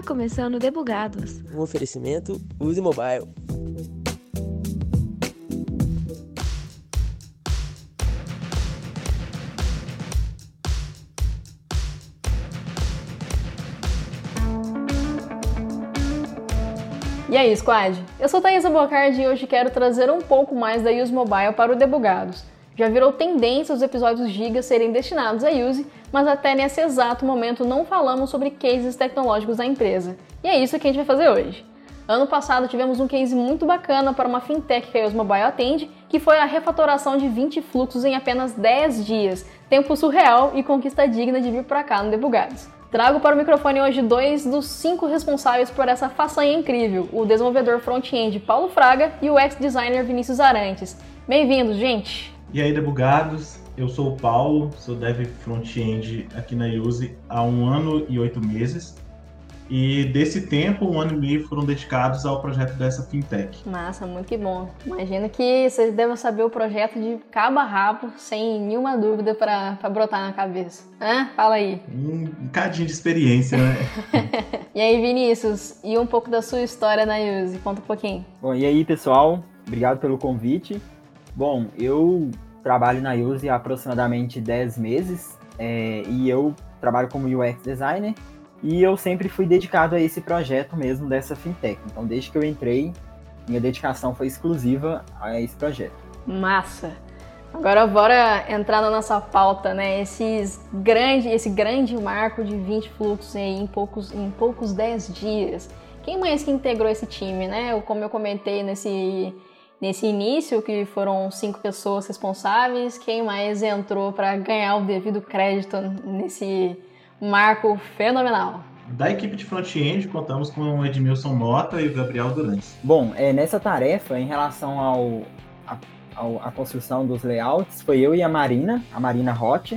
Está começando Debugados. Um oferecimento Use Mobile. E aí, squad? Eu sou Thaisa Bocardi e hoje quero trazer um pouco mais da Use Mobile para o Debugados. Já virou tendência os episódios Giga serem destinados a Use, mas até nesse exato momento não falamos sobre cases tecnológicos da empresa. E é isso que a gente vai fazer hoje. Ano passado tivemos um case muito bacana para uma fintech que a Use Mobile atende, que foi a refatoração de 20 fluxos em apenas 10 dias. Tempo surreal e conquista digna de vir para cá no Debugados. Trago para o microfone hoje dois dos cinco responsáveis por essa façanha incrível, o desenvolvedor front-end Paulo Fraga e o ex-designer Vinícius Arantes. Bem-vindos, gente! E aí, debugados? Eu sou o Paulo, sou dev front-end aqui na Use há um ano e oito meses. E desse tempo, um ano e meio foram dedicados ao projeto dessa fintech. Massa, muito que bom. Imagino que vocês devem saber o projeto de cabo a rabo, sem nenhuma dúvida para brotar na cabeça. Hã? Fala aí. Um, um cadinho de experiência, né? e aí, Vinícius, e um pouco da sua história na Use? Conta um pouquinho. Bom, e aí, pessoal? Obrigado pelo convite. Bom, eu trabalho na Use há aproximadamente 10 meses é, e eu trabalho como UX designer e eu sempre fui dedicado a esse projeto mesmo dessa fintech. Então, desde que eu entrei, minha dedicação foi exclusiva a esse projeto. Massa! Agora bora entrar na nossa pauta, né? Esses grande, esse grande marco de 20 fluxos aí em poucos, em poucos 10 dias. Quem mais que integrou esse time, né? Como eu comentei nesse, nesse início, que foram cinco pessoas responsáveis, quem mais entrou para ganhar o devido crédito nesse marco fenomenal. Da equipe de front-end, contamos com o Edmilson Mota e o Gabriel Durante. Bom, é, nessa tarefa, em relação ao, a, ao, a construção dos layouts, foi eu e a Marina, a Marina Roth.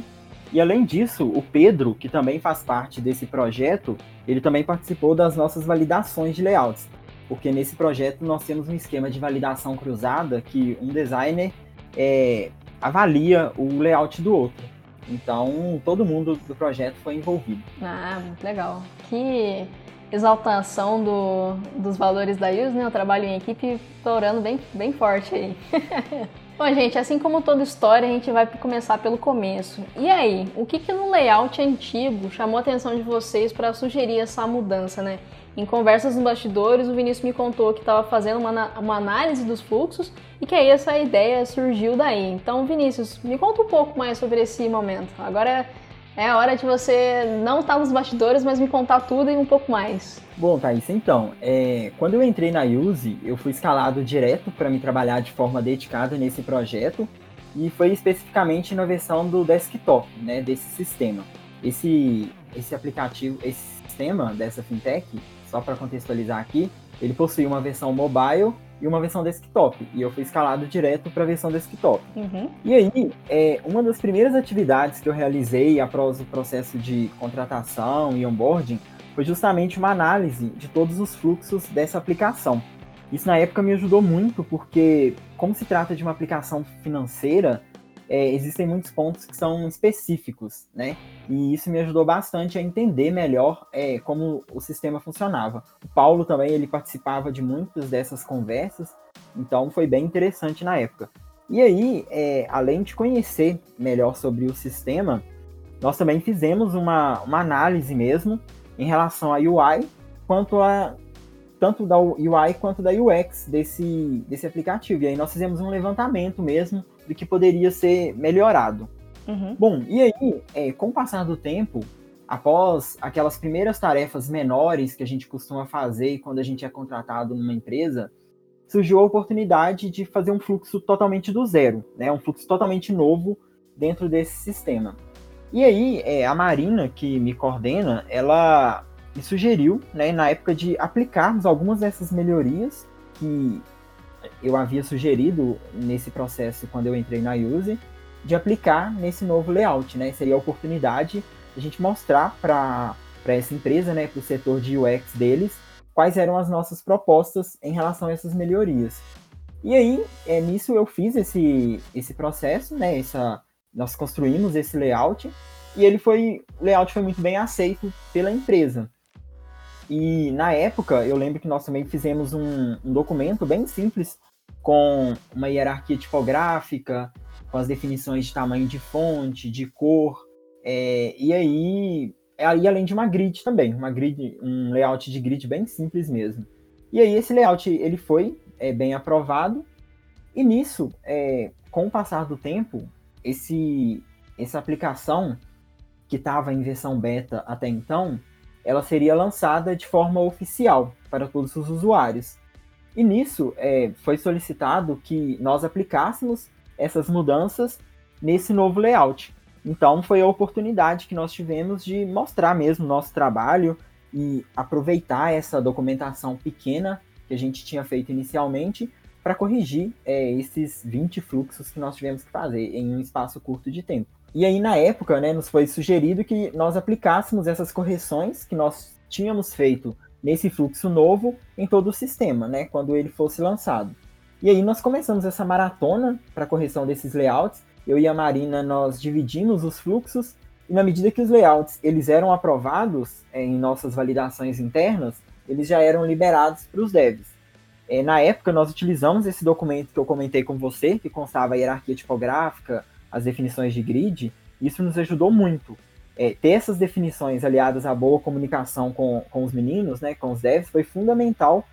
E além disso, o Pedro, que também faz parte desse projeto, ele também participou das nossas validações de layouts. Porque nesse projeto nós temos um esquema de validação cruzada que um designer é, avalia o layout do outro. Então, todo mundo do projeto foi envolvido. Ah, muito legal. Que exaltação do, dos valores da IUS, né? O trabalho em equipe estourando bem, bem forte aí. Bom, gente, assim como toda história, a gente vai começar pelo começo. E aí, o que, que no layout antigo chamou a atenção de vocês para sugerir essa mudança, né? Em conversas nos bastidores, o Vinícius me contou que estava fazendo uma, uma análise dos fluxos e que aí essa ideia surgiu daí. Então, Vinícius, me conta um pouco mais sobre esse momento. Agora é a hora de você não estar nos bastidores, mas me contar tudo e um pouco mais. Bom, Thaís, então, é, quando eu entrei na Use, eu fui escalado direto para me trabalhar de forma dedicada nesse projeto e foi especificamente na versão do desktop, né, desse sistema. Esse, esse aplicativo, esse sistema dessa fintech, só para contextualizar aqui, ele possui uma versão mobile e uma versão desktop. E eu fui escalado direto para a versão desktop. Uhum. E aí, é, uma das primeiras atividades que eu realizei após o processo de contratação e onboarding foi justamente uma análise de todos os fluxos dessa aplicação. Isso na época me ajudou muito, porque, como se trata de uma aplicação financeira, é, existem muitos pontos que são específicos, né? E isso me ajudou bastante a entender melhor é, como o sistema funcionava. O Paulo também ele participava de muitas dessas conversas, então foi bem interessante na época. E aí, é, além de conhecer melhor sobre o sistema, nós também fizemos uma, uma análise mesmo em relação à UI, quanto a tanto da UI quanto da UX desse, desse aplicativo. E aí nós fizemos um levantamento mesmo do que poderia ser melhorado. Uhum. Bom, e aí, é, com o passar do tempo, após aquelas primeiras tarefas menores que a gente costuma fazer quando a gente é contratado numa empresa, surgiu a oportunidade de fazer um fluxo totalmente do zero, né? Um fluxo totalmente novo dentro desse sistema. E aí, é, a Marina, que me coordena, ela me sugeriu, né, na época de aplicarmos algumas dessas melhorias que eu havia sugerido nesse processo quando eu entrei na Use, de aplicar nesse novo layout, né? Seria a oportunidade de a gente mostrar para essa empresa, né, para o setor de UX deles, quais eram as nossas propostas em relação a essas melhorias. E aí, é, nisso eu fiz esse, esse processo, né? Essa, nós construímos esse layout e ele foi, o layout foi muito bem aceito pela empresa. E na época, eu lembro que nós também fizemos um, um documento bem simples com uma hierarquia tipográfica, com as definições de tamanho de fonte, de cor, é, e aí, aí além de uma grid também, uma grid, um layout de grid bem simples mesmo. E aí esse layout ele foi é, bem aprovado e nisso, é, com o passar do tempo, esse, essa aplicação que estava em versão beta até então, ela seria lançada de forma oficial para todos os usuários. E nisso é, foi solicitado que nós aplicássemos essas mudanças nesse novo layout. Então foi a oportunidade que nós tivemos de mostrar mesmo nosso trabalho e aproveitar essa documentação pequena que a gente tinha feito inicialmente para corrigir é, esses 20 fluxos que nós tivemos que fazer em um espaço curto de tempo. E aí, na época, né, nos foi sugerido que nós aplicássemos essas correções que nós tínhamos feito nesse fluxo novo em todo o sistema, né, quando ele fosse lançado. E aí nós começamos essa maratona para correção desses layouts. Eu e a Marina nós dividimos os fluxos e na medida que os layouts eles eram aprovados é, em nossas validações internas, eles já eram liberados para os devs. É, na época, nós utilizamos esse documento que eu comentei com você, que constava a hierarquia tipográfica, as definições de grid. Isso nos ajudou muito. É, ter essas definições aliadas à boa comunicação com, com os meninos, né, com os devs, foi fundamental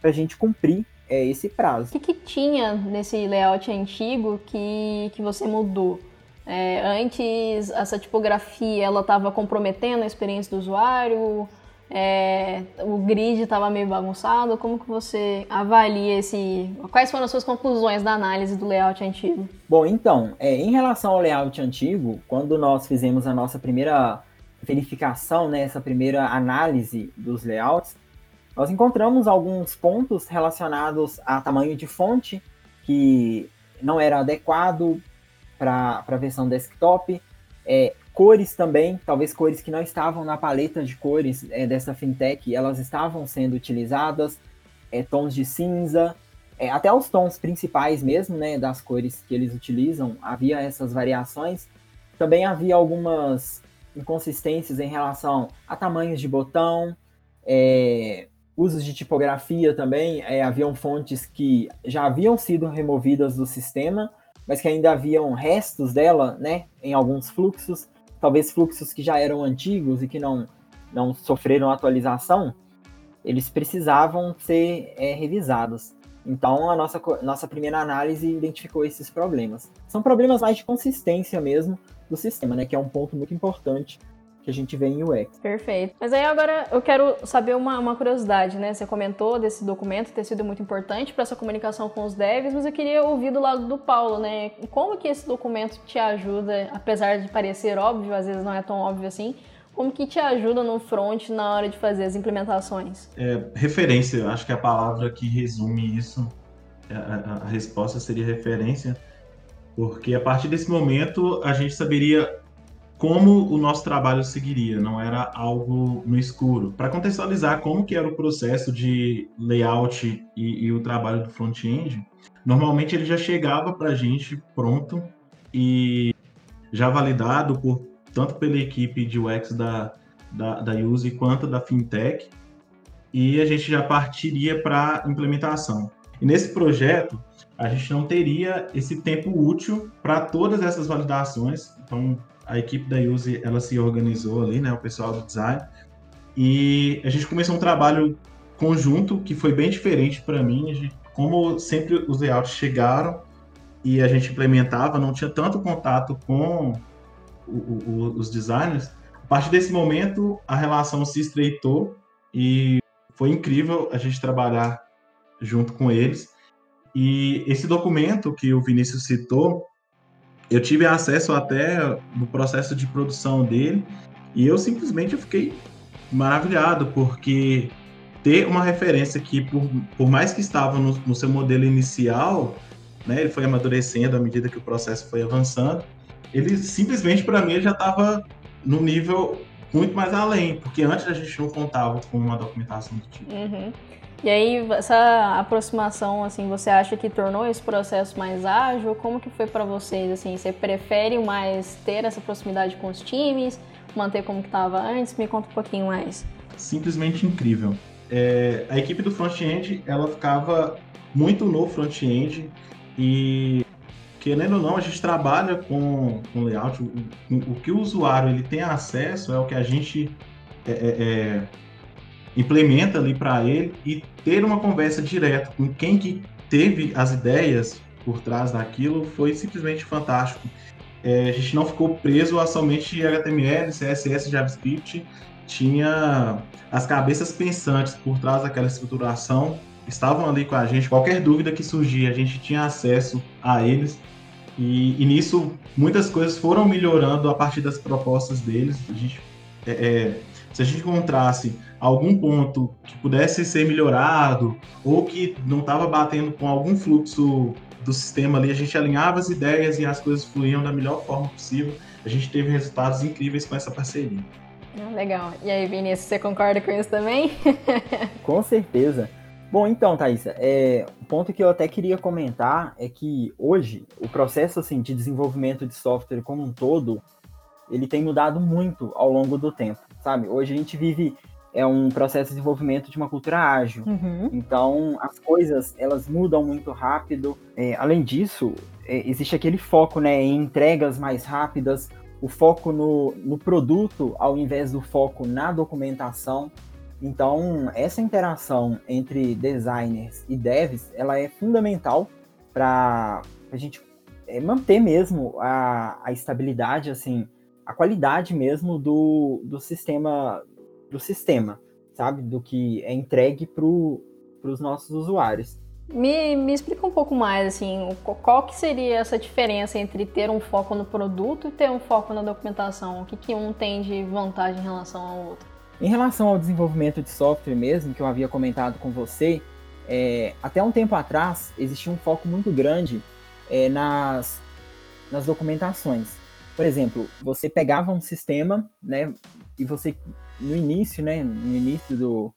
para a gente cumprir é, esse prazo. O que, que, tinha nesse layout antigo que, que você mudou? É, antes, essa tipografia ela estava comprometendo a experiência do usuário? É, o grid estava meio bagunçado. Como que você avalia esse? Quais foram as suas conclusões da análise do layout antigo? Bom, então, é, em relação ao layout antigo, quando nós fizemos a nossa primeira verificação, né, essa primeira análise dos layouts, nós encontramos alguns pontos relacionados a tamanho de fonte que não era adequado para a versão desktop, é, Cores também, talvez cores que não estavam na paleta de cores é, dessa fintech, elas estavam sendo utilizadas, é, tons de cinza, é, até os tons principais mesmo, né, das cores que eles utilizam, havia essas variações. Também havia algumas inconsistências em relação a tamanhos de botão, é, usos de tipografia também, é, haviam fontes que já haviam sido removidas do sistema, mas que ainda haviam restos dela, né, em alguns fluxos talvez fluxos que já eram antigos e que não, não sofreram atualização, eles precisavam ser é, revisados. Então, a nossa, nossa primeira análise identificou esses problemas. São problemas mais de consistência mesmo do sistema, né? Que é um ponto muito importante que a gente vê em UX. Perfeito. Mas aí agora eu quero saber uma, uma curiosidade, né? Você comentou desse documento ter sido muito importante para essa comunicação com os devs, mas eu queria ouvir do lado do Paulo, né? Como que esse documento te ajuda, apesar de parecer óbvio, às vezes não é tão óbvio assim, como que te ajuda no front na hora de fazer as implementações? É, referência, acho que a palavra que resume isso, a, a resposta seria referência, porque a partir desse momento a gente saberia como o nosso trabalho seguiria, não era algo no escuro. Para contextualizar como que era o processo de layout e, e o trabalho do front-end, normalmente ele já chegava para a gente pronto e já validado por tanto pela equipe de UX da, da, da Use quanto da FinTech, e a gente já partiria para implementação. E nesse projeto, a gente não teria esse tempo útil para todas essas validações. Então, a equipe da Use ela se organizou ali, né, o pessoal do design, e a gente começou um trabalho conjunto que foi bem diferente para mim. Gente, como sempre os layouts chegaram e a gente implementava, não tinha tanto contato com o, o, os designers. A partir desse momento, a relação se estreitou e foi incrível a gente trabalhar junto com eles. E esse documento que o Vinícius citou, eu tive acesso até no processo de produção dele e eu simplesmente fiquei maravilhado porque ter uma referência que por, por mais que estava no, no seu modelo inicial, né, ele foi amadurecendo à medida que o processo foi avançando, ele simplesmente para mim já estava no nível muito mais além, porque antes a gente não contava com uma documentação do tipo. Uhum. E aí, essa aproximação, assim, você acha que tornou esse processo mais ágil? Como que foi para vocês, assim? Você prefere mais ter essa proximidade com os times, manter como que estava antes? Me conta um pouquinho mais. simplesmente incrível. É, a equipe do front-end ela ficava muito no front-end e querendo ou não a gente trabalha com, com layout. O, o, que o usuário ele tem acesso é o que a gente é, é, é implementa ali para ele e ter uma conversa direta com quem que teve as ideias por trás daquilo foi simplesmente fantástico. É, a gente não ficou preso a somente HTML, CSS, JavaScript, tinha as cabeças pensantes por trás daquela estruturação, estavam ali com a gente. Qualquer dúvida que surgia, a gente tinha acesso a eles. E, e nisso, muitas coisas foram melhorando a partir das propostas deles. A gente, é, é, se a gente encontrasse algum ponto que pudesse ser melhorado ou que não estava batendo com algum fluxo do sistema ali, a gente alinhava as ideias e as coisas fluíam da melhor forma possível. A gente teve resultados incríveis com essa parceria. Ah, legal. E aí, Vinícius, você concorda com isso também? com certeza. Bom, então, Thaisa, é, um ponto que eu até queria comentar é que hoje o processo assim, de desenvolvimento de software como um todo, ele tem mudado muito ao longo do tempo, sabe? Hoje a gente vive é um processo de desenvolvimento de uma cultura ágil. Uhum. Então, as coisas, elas mudam muito rápido. É, além disso, é, existe aquele foco né, em entregas mais rápidas, o foco no, no produto ao invés do foco na documentação. Então, essa interação entre designers e devs, ela é fundamental para a gente é, manter mesmo a, a estabilidade, assim, a qualidade mesmo do, do sistema do sistema, sabe? Do que é entregue para os nossos usuários. Me, me explica um pouco mais, assim, qual que seria essa diferença entre ter um foco no produto e ter um foco na documentação? O que, que um tem de vantagem em relação ao outro? Em relação ao desenvolvimento de software mesmo, que eu havia comentado com você, é, até um tempo atrás existia um foco muito grande é, nas, nas documentações. Por exemplo, você pegava um sistema, né, e você no início, né, no início do,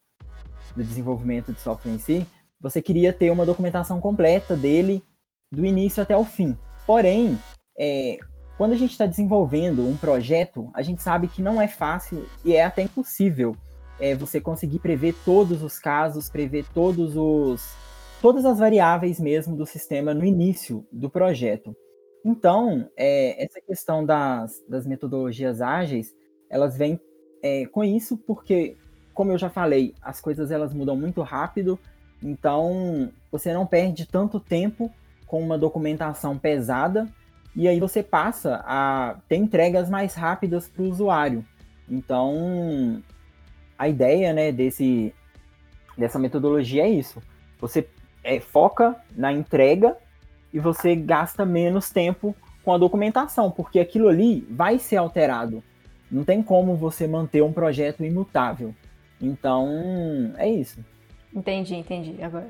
do desenvolvimento de software em si, você queria ter uma documentação completa dele do início até o fim. Porém, é, quando a gente está desenvolvendo um projeto, a gente sabe que não é fácil e é até impossível é, você conseguir prever todos os casos, prever todos os todas as variáveis mesmo do sistema no início do projeto. Então, é, essa questão das, das metodologias ágeis, elas vêm é, com isso porque, como eu já falei, as coisas elas mudam muito rápido então, você não perde tanto tempo com uma documentação pesada e aí você passa a ter entregas mais rápidas para o usuário. Então, a ideia né, desse, dessa metodologia é isso. Você é, foca na entrega e você gasta menos tempo com a documentação, porque aquilo ali vai ser alterado. Não tem como você manter um projeto imutável. Então, é isso. Entendi, entendi. Agora,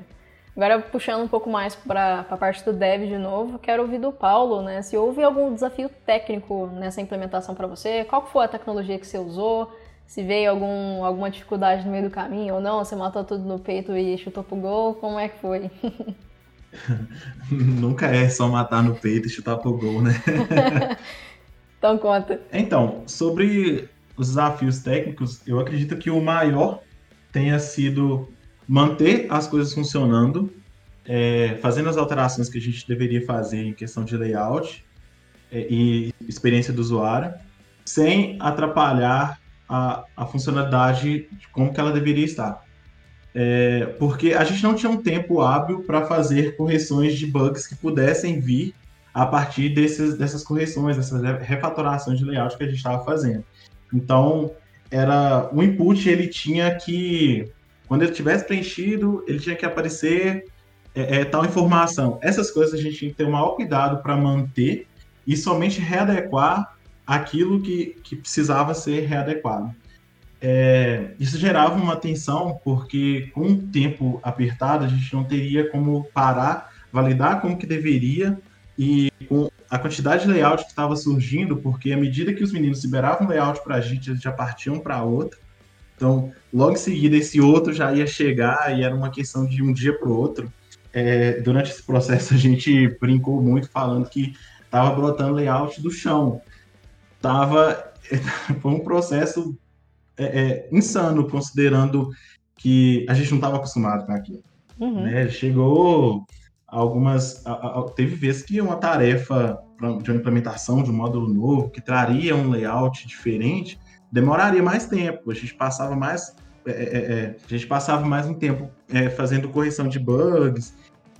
agora puxando um pouco mais para a parte do dev de novo, quero ouvir do Paulo, né? Se houve algum desafio técnico nessa implementação para você, qual foi a tecnologia que você usou? Se veio algum, alguma dificuldade no meio do caminho ou não, você matou tudo no peito e chutou pro gol, como é que foi? Nunca é só matar no peito e chutar pro gol, né? então conta. Então, sobre os desafios técnicos, eu acredito que o maior tenha sido manter as coisas funcionando, é, fazendo as alterações que a gente deveria fazer em questão de layout é, e experiência do usuário, sem atrapalhar a, a funcionalidade de como que ela deveria estar. É, porque a gente não tinha um tempo hábil para fazer correções de bugs que pudessem vir a partir desses, dessas correções, dessas refatorações de layout que a gente estava fazendo. Então, era o input ele tinha que quando ele tivesse preenchido, ele tinha que aparecer é, é, tal informação. Essas coisas a gente tem que ter o maior cuidado para manter e somente readequar aquilo que, que precisava ser readequado. É, isso gerava uma tensão, porque com o tempo apertado, a gente não teria como parar, validar como que deveria, e com a quantidade de layout que estava surgindo, porque à medida que os meninos liberavam layout para a gente, eles já partiam para outra. Então, logo em seguida, esse outro já ia chegar e era uma questão de um dia para o outro. É, durante esse processo, a gente brincou muito falando que estava brotando layout do chão. Tava, foi um processo é, é, insano, considerando que a gente não estava acostumado com aquilo. Uhum. Né? Chegou algumas. A, a, teve vezes que uma tarefa de uma implementação de um módulo novo, que traria um layout diferente, demoraria mais tempo. A gente passava mais. É, é, é a gente passava mais um tempo é, fazendo correção de bugs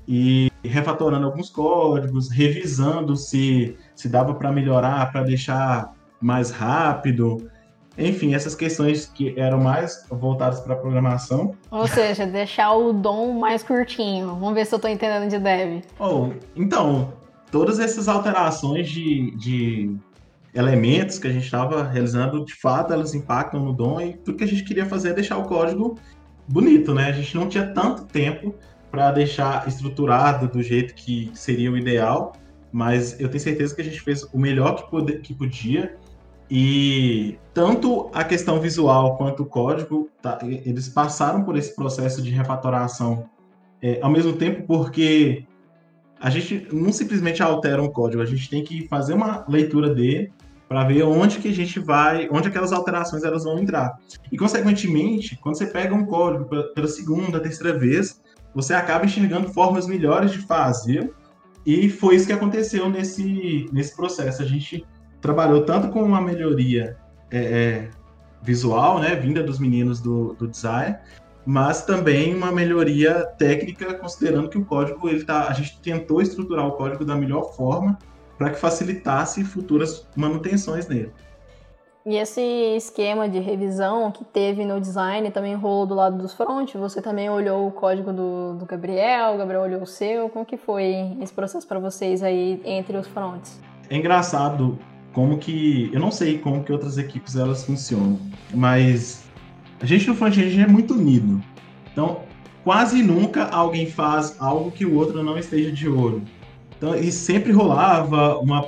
e refatorando alguns códigos, revisando se, se dava para melhorar, para deixar mais rápido. Enfim, essas questões que eram mais voltadas para programação. Ou seja, deixar o dom mais curtinho. Vamos ver se eu estou entendendo de dev. Oh, então, todas essas alterações de, de elementos que a gente estava realizando, de fato, elas impactam no dom e tudo que a gente queria fazer é deixar o código bonito, né? A gente não tinha tanto tempo para deixar estruturado do jeito que seria o ideal, mas eu tenho certeza que a gente fez o melhor que, pode, que podia. E tanto a questão visual quanto o código, tá, eles passaram por esse processo de refatoração é, ao mesmo tempo, porque a gente não simplesmente altera um código, a gente tem que fazer uma leitura dele para ver onde que a gente vai, onde aquelas alterações elas vão entrar. E consequentemente, quando você pega um código pela segunda, terceira vez, você acaba enxergando formas melhores de fazer. E foi isso que aconteceu nesse, nesse processo. A gente trabalhou tanto com uma melhoria é, é, visual, né, vinda dos meninos do, do design, mas também uma melhoria técnica, considerando que o código ele tá, a gente tentou estruturar o código da melhor forma para que facilitasse futuras manutenções nele. E esse esquema de revisão que teve no design também rolou do lado dos front? Você também olhou o código do, do Gabriel, o Gabriel olhou o seu? Como que foi esse processo para vocês aí entre os fronts? É engraçado como que... Eu não sei como que outras equipes elas funcionam, mas a gente no front-end é muito unido. Então, quase nunca alguém faz algo que o outro não esteja de olho. Então, e sempre rolava uma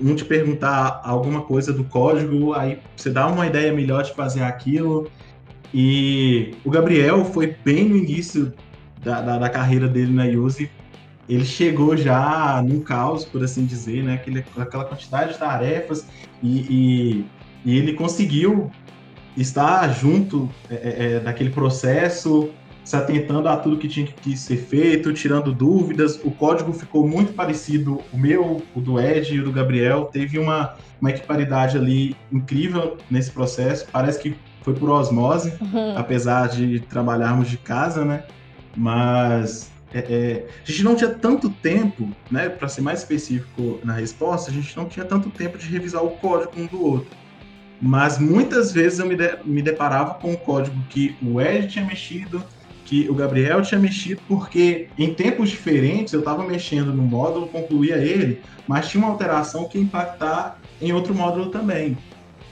um te perguntar alguma coisa do código, aí você dá uma ideia melhor de fazer aquilo. E o Gabriel foi bem no início da, da, da carreira dele na Use. Ele chegou já num caos, por assim dizer, né? Aquele, aquela quantidade de tarefas e, e, e ele conseguiu estar junto é, é, é daquele processo, se atentando a tudo que tinha que ser feito, tirando dúvidas. O código ficou muito parecido, o meu, o do Ed e o do Gabriel. Teve uma, uma equiparidade ali incrível nesse processo. Parece que foi por osmose, uhum. apesar de trabalharmos de casa, né? Mas é, é, a gente não tinha tanto tempo, né? Para ser mais específico na resposta, a gente não tinha tanto tempo de revisar o código um do outro. Mas muitas vezes eu me, de, me deparava com o código que o Ed tinha mexido, que o Gabriel tinha mexido, porque em tempos diferentes eu estava mexendo no módulo, concluía ele, mas tinha uma alteração que ia impactar em outro módulo também.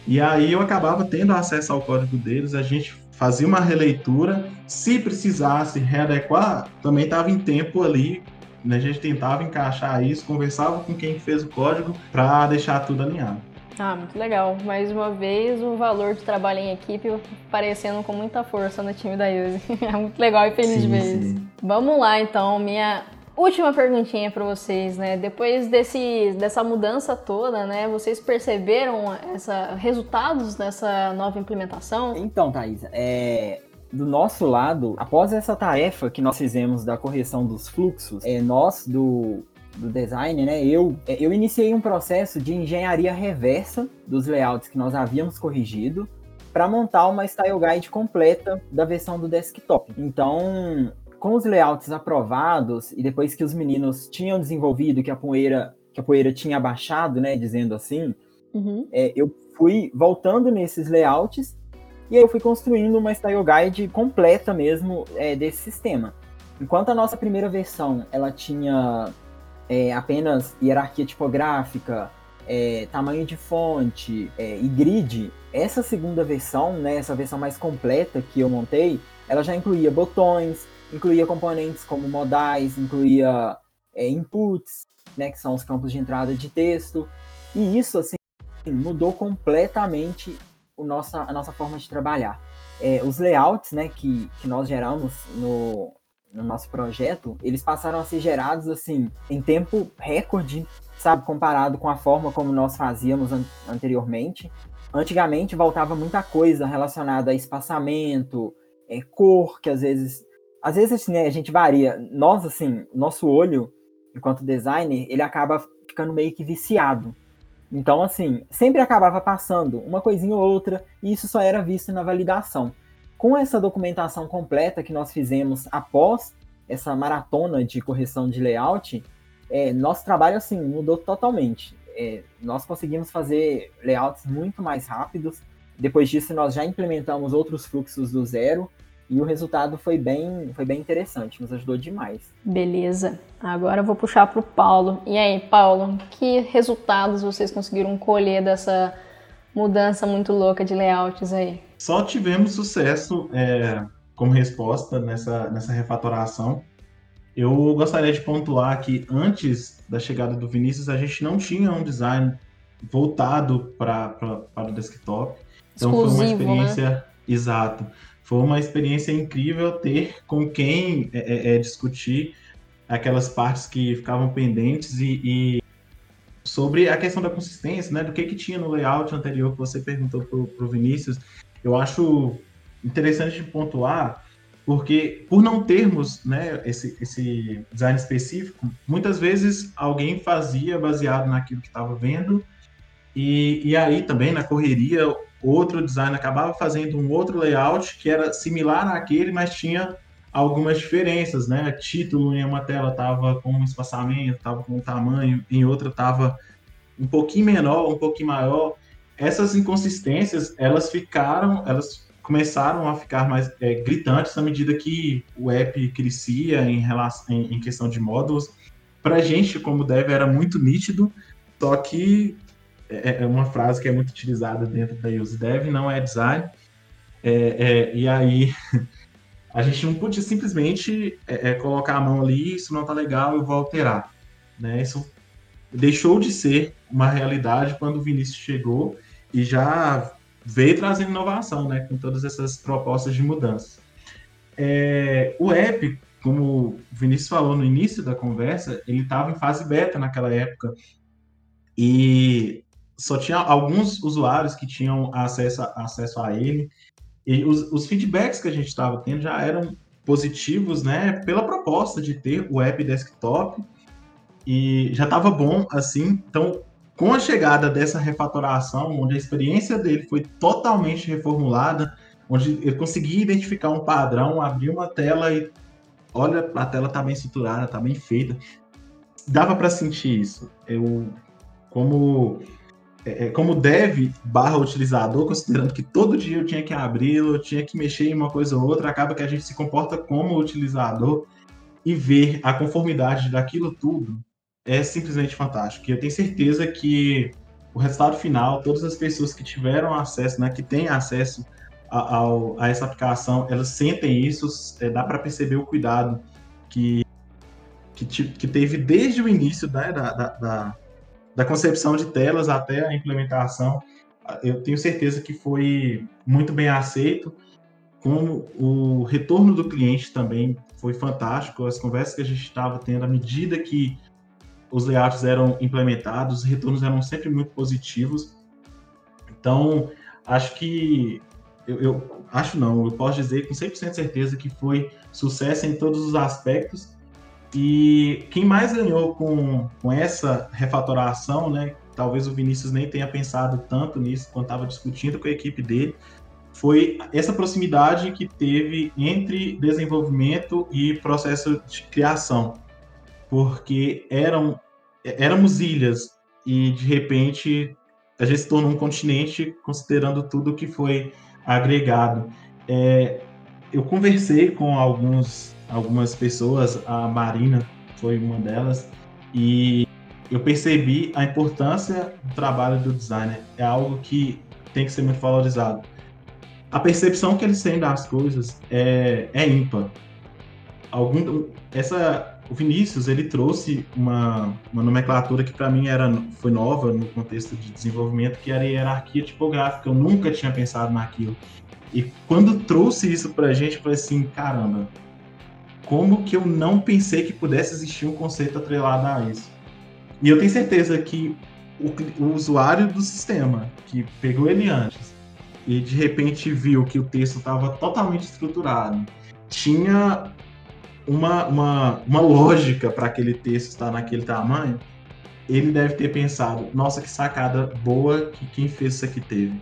E aí eu acabava tendo acesso ao código deles, a gente fazia uma releitura, se precisasse readequar, também estava em tempo ali, né? a gente tentava encaixar isso, conversava com quem fez o código para deixar tudo alinhado. Ah, muito legal. Mais uma vez, o valor de trabalho em equipe aparecendo com muita força no time da Yuzi. É muito legal e feliz sim, de ver isso. Vamos lá, então. Minha última perguntinha para vocês, né? Depois desse, dessa mudança toda, né? Vocês perceberam essa, resultados dessa nova implementação? Então, Thaisa, é, do nosso lado, após essa tarefa que nós fizemos da correção dos fluxos, é, nós do do design, né, eu, eu iniciei um processo de engenharia reversa dos layouts que nós havíamos corrigido para montar uma style guide completa da versão do desktop. Então, com os layouts aprovados e depois que os meninos tinham desenvolvido que a poeira que a poeira tinha abaixado, né, dizendo assim, uhum. é, eu fui voltando nesses layouts e aí eu fui construindo uma style guide completa mesmo é, desse sistema. Enquanto a nossa primeira versão ela tinha é, apenas hierarquia tipográfica, é, tamanho de fonte é, e grid, essa segunda versão, né, essa versão mais completa que eu montei, ela já incluía botões, incluía componentes como modais, incluía é, inputs, né, que são os campos de entrada de texto, e isso assim mudou completamente o nossa, a nossa forma de trabalhar. É, os layouts né, que, que nós geramos no, no nosso projeto, eles passaram a ser gerados assim em tempo recorde, sabe, comparado com a forma como nós fazíamos an anteriormente. antigamente voltava muita coisa relacionada a espaçamento, é, cor, que às vezes. Às vezes assim, né, a gente varia. Nós, assim, nosso olho, enquanto designer, ele acaba ficando meio que viciado. Então, assim, sempre acabava passando uma coisinha ou outra, e isso só era visto na validação. Com essa documentação completa que nós fizemos após essa maratona de correção de layout, é, nosso trabalho, assim, mudou totalmente. É, nós conseguimos fazer layouts muito mais rápidos. Depois disso, nós já implementamos outros fluxos do zero e o resultado foi bem, foi bem interessante, nos ajudou demais. Beleza. Agora eu vou puxar para o Paulo. E aí, Paulo, que resultados vocês conseguiram colher dessa mudança muito louca de layouts aí? Só tivemos sucesso é, como resposta nessa, nessa refatoração. Eu gostaria de pontuar que antes da chegada do Vinícius, a gente não tinha um design voltado para o desktop. Então Exclusivo, foi uma experiência. Né? Exato. Foi uma experiência incrível ter com quem é, é, é, discutir aquelas partes que ficavam pendentes e, e, sobre a questão da consistência, né? Do que, que tinha no layout anterior que você perguntou para o Vinícius. Eu acho interessante de pontuar, porque por não termos né, esse, esse design específico, muitas vezes alguém fazia baseado naquilo que estava vendo, e, e aí também na correria outro design acabava fazendo um outro layout que era similar àquele, mas tinha algumas diferenças, né? Título em uma tela estava com um espaçamento, estava com um tamanho, em outra estava um pouquinho menor, um pouquinho maior. Essas inconsistências, elas ficaram, elas começaram a ficar mais é, gritantes à medida que o app crescia em, relação, em, em questão de módulos. Para a gente, como dev, era muito nítido, só que é, é uma frase que é muito utilizada dentro da use dev, não é design. É, é, e aí a gente não podia simplesmente é, é, colocar a mão ali, isso não está legal, eu vou alterar. Né? Isso deixou de ser uma realidade quando o Vinícius chegou e já veio trazendo inovação, né, com todas essas propostas de mudança. É, o app, como o Vinícius falou no início da conversa, ele estava em fase beta naquela época e só tinha alguns usuários que tinham acesso a, acesso a ele. E os, os feedbacks que a gente estava tendo já eram positivos, né? Pela proposta de ter o app desktop. E já estava bom assim. Então, com a chegada dessa refatoração, onde a experiência dele foi totalmente reformulada, onde ele conseguia identificar um padrão, abrir uma tela e olha, a tela está bem estruturada, está bem feita. Dava para sentir isso. Eu, como é, é, como dev barra utilizador, considerando que todo dia eu tinha que abri-lo, eu tinha que mexer em uma coisa ou outra, acaba que a gente se comporta como utilizador e ver a conformidade daquilo tudo é simplesmente fantástico. E eu tenho certeza que o resultado final, todas as pessoas que tiveram acesso, né, que têm acesso a, a, a essa aplicação, elas sentem isso, é, dá para perceber o cuidado que, que, que, teve desde o início né, da, da, da da concepção de telas até a implementação, eu tenho certeza que foi muito bem aceito. Como o retorno do cliente também foi fantástico, as conversas que a gente estava tendo à medida que os layouts eram implementados, os retornos eram sempre muito positivos. Então, acho que eu, eu acho não, eu posso dizer com 100% certeza que foi sucesso em todos os aspectos e quem mais ganhou com, com essa refatoração, né? Talvez o Vinícius nem tenha pensado tanto nisso quando estava discutindo com a equipe dele, foi essa proximidade que teve entre desenvolvimento e processo de criação, porque eram éramos ilhas e de repente a gente se tornou um continente considerando tudo que foi agregado. É, eu conversei com alguns algumas pessoas, a Marina foi uma delas, e eu percebi a importância do trabalho do designer. É algo que tem que ser muito valorizado. A percepção que eles têm das coisas é, é ímpar. Algum, essa, o Vinícius ele trouxe uma, uma nomenclatura que para mim era foi nova no contexto de desenvolvimento, que era a hierarquia tipográfica. Eu nunca tinha pensado naquilo. E quando trouxe isso para a gente, eu falei assim, caramba, como que eu não pensei que pudesse existir um conceito atrelado a isso. E eu tenho certeza que o, o usuário do sistema, que pegou ele antes, e de repente viu que o texto estava totalmente estruturado, tinha uma, uma, uma lógica para aquele texto estar naquele tamanho, ele deve ter pensado: nossa, que sacada boa que quem fez isso aqui teve.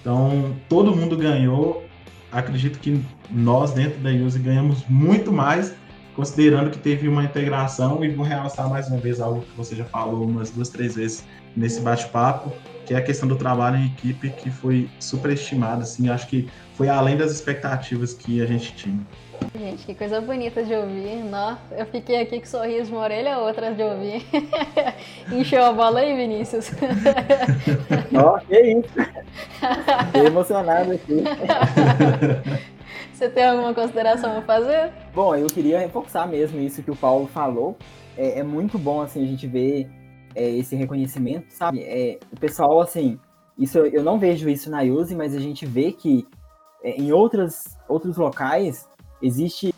Então, todo mundo ganhou. Acredito que nós, dentro da Use, ganhamos muito mais, considerando que teve uma integração. E vou realçar mais uma vez algo que você já falou umas duas, três vezes nesse bate-papo, que é a questão do trabalho em equipe, que foi superestimado. Assim, acho que foi além das expectativas que a gente tinha. Gente, que coisa bonita de ouvir. Nossa, eu fiquei aqui com sorriso de uma orelha a outra de ouvir. Encheu a bola aí, Vinícius. Ó, oh, que isso. Fiquei emocionado aqui. Você tem alguma consideração a fazer? Bom, eu queria reforçar mesmo isso que o Paulo falou. É, é muito bom, assim, a gente ver é, esse reconhecimento, sabe? É, o pessoal, assim, isso eu não vejo isso na Use, mas a gente vê que é, em outras, outros locais existe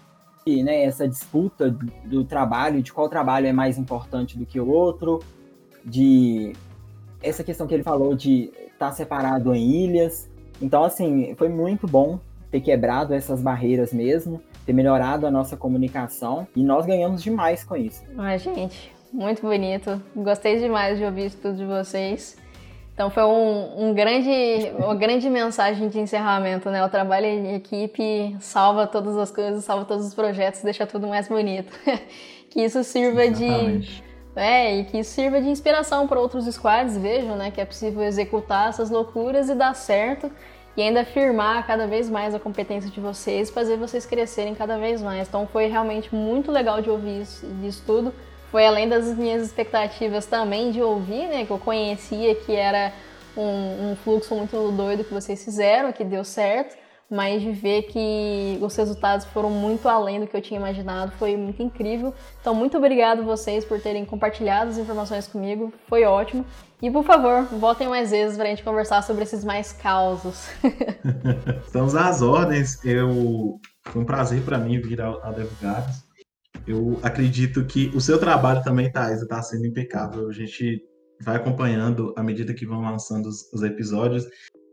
né, essa disputa do, trabalho, de qual trabalho é mais importante do que o outro, de essa questão que ele falou de estar tá separado em ilhas. Então, assim, foi muito bom ter quebrado essas barreiras mesmo, ter melhorado a nossa comunicação e nós ganhamos demais com isso. Ai, gente, muito bonito. Gostei demais de ouvir isso tudo de vocês. Então foi um, um, grande, uma grande mensagem de encerramento, né? O trabalho em equipe salva todas as coisas, salva todos os projetos, deixa tudo mais bonito. que isso sirva Exatamente. de é, e que isso sirva de inspiração para outros squads, vejam, né, que é possível executar essas loucuras e dar certo e ainda firmar cada vez mais a competência de vocês, fazer vocês crescerem cada vez mais. Então foi realmente muito legal de ouvir isso, disso tudo foi além das minhas expectativas também de ouvir, né? Que eu conhecia que era um, um fluxo muito doido que vocês fizeram, que deu certo, mas de ver que os resultados foram muito além do que eu tinha imaginado, foi muito incrível. Então, muito obrigado vocês por terem compartilhado as informações comigo, foi ótimo. E por favor, voltem mais vezes para a gente conversar sobre esses mais causos. Estamos às ordens. Eu foi um prazer para mim vir ao, ao eu acredito que o seu trabalho também, Thais, está sendo impecável. A gente vai acompanhando à medida que vão lançando os, os episódios.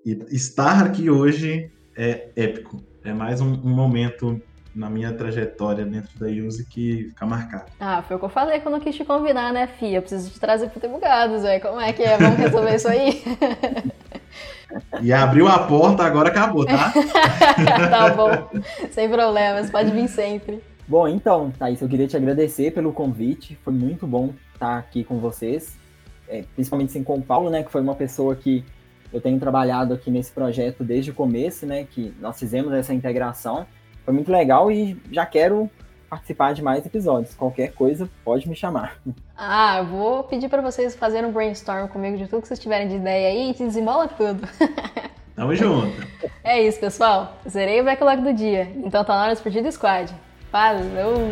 E estar aqui hoje é épico. É mais um, um, momento na minha trajetória dentro da Use que fica marcado. Ah, foi o que eu falei quando eu quis te convidar, né, Fia? Eu preciso te trazer pro Bugados, velho. Como é que é? Vamos resolver isso aí? E abriu a porta, agora acabou, tá? tá bom. Sem problemas, pode vir sempre. Bom, então, Thaís, eu queria te agradecer pelo convite. Foi muito bom estar aqui com vocês, é, principalmente assim, com o Paulo, né, que foi uma pessoa que eu tenho trabalhado aqui nesse projeto desde o começo, né, que nós fizemos essa integração. Foi muito legal e já quero participar de mais episódios. Qualquer coisa, pode me chamar. Ah, eu vou pedir para vocês fazerem um brainstorm comigo de tudo que vocês tiverem de ideia aí e desembola tudo. Tamo junto. É isso, pessoal. Zerei o backlog do dia. Então tá na hora de partir do squad. Falou!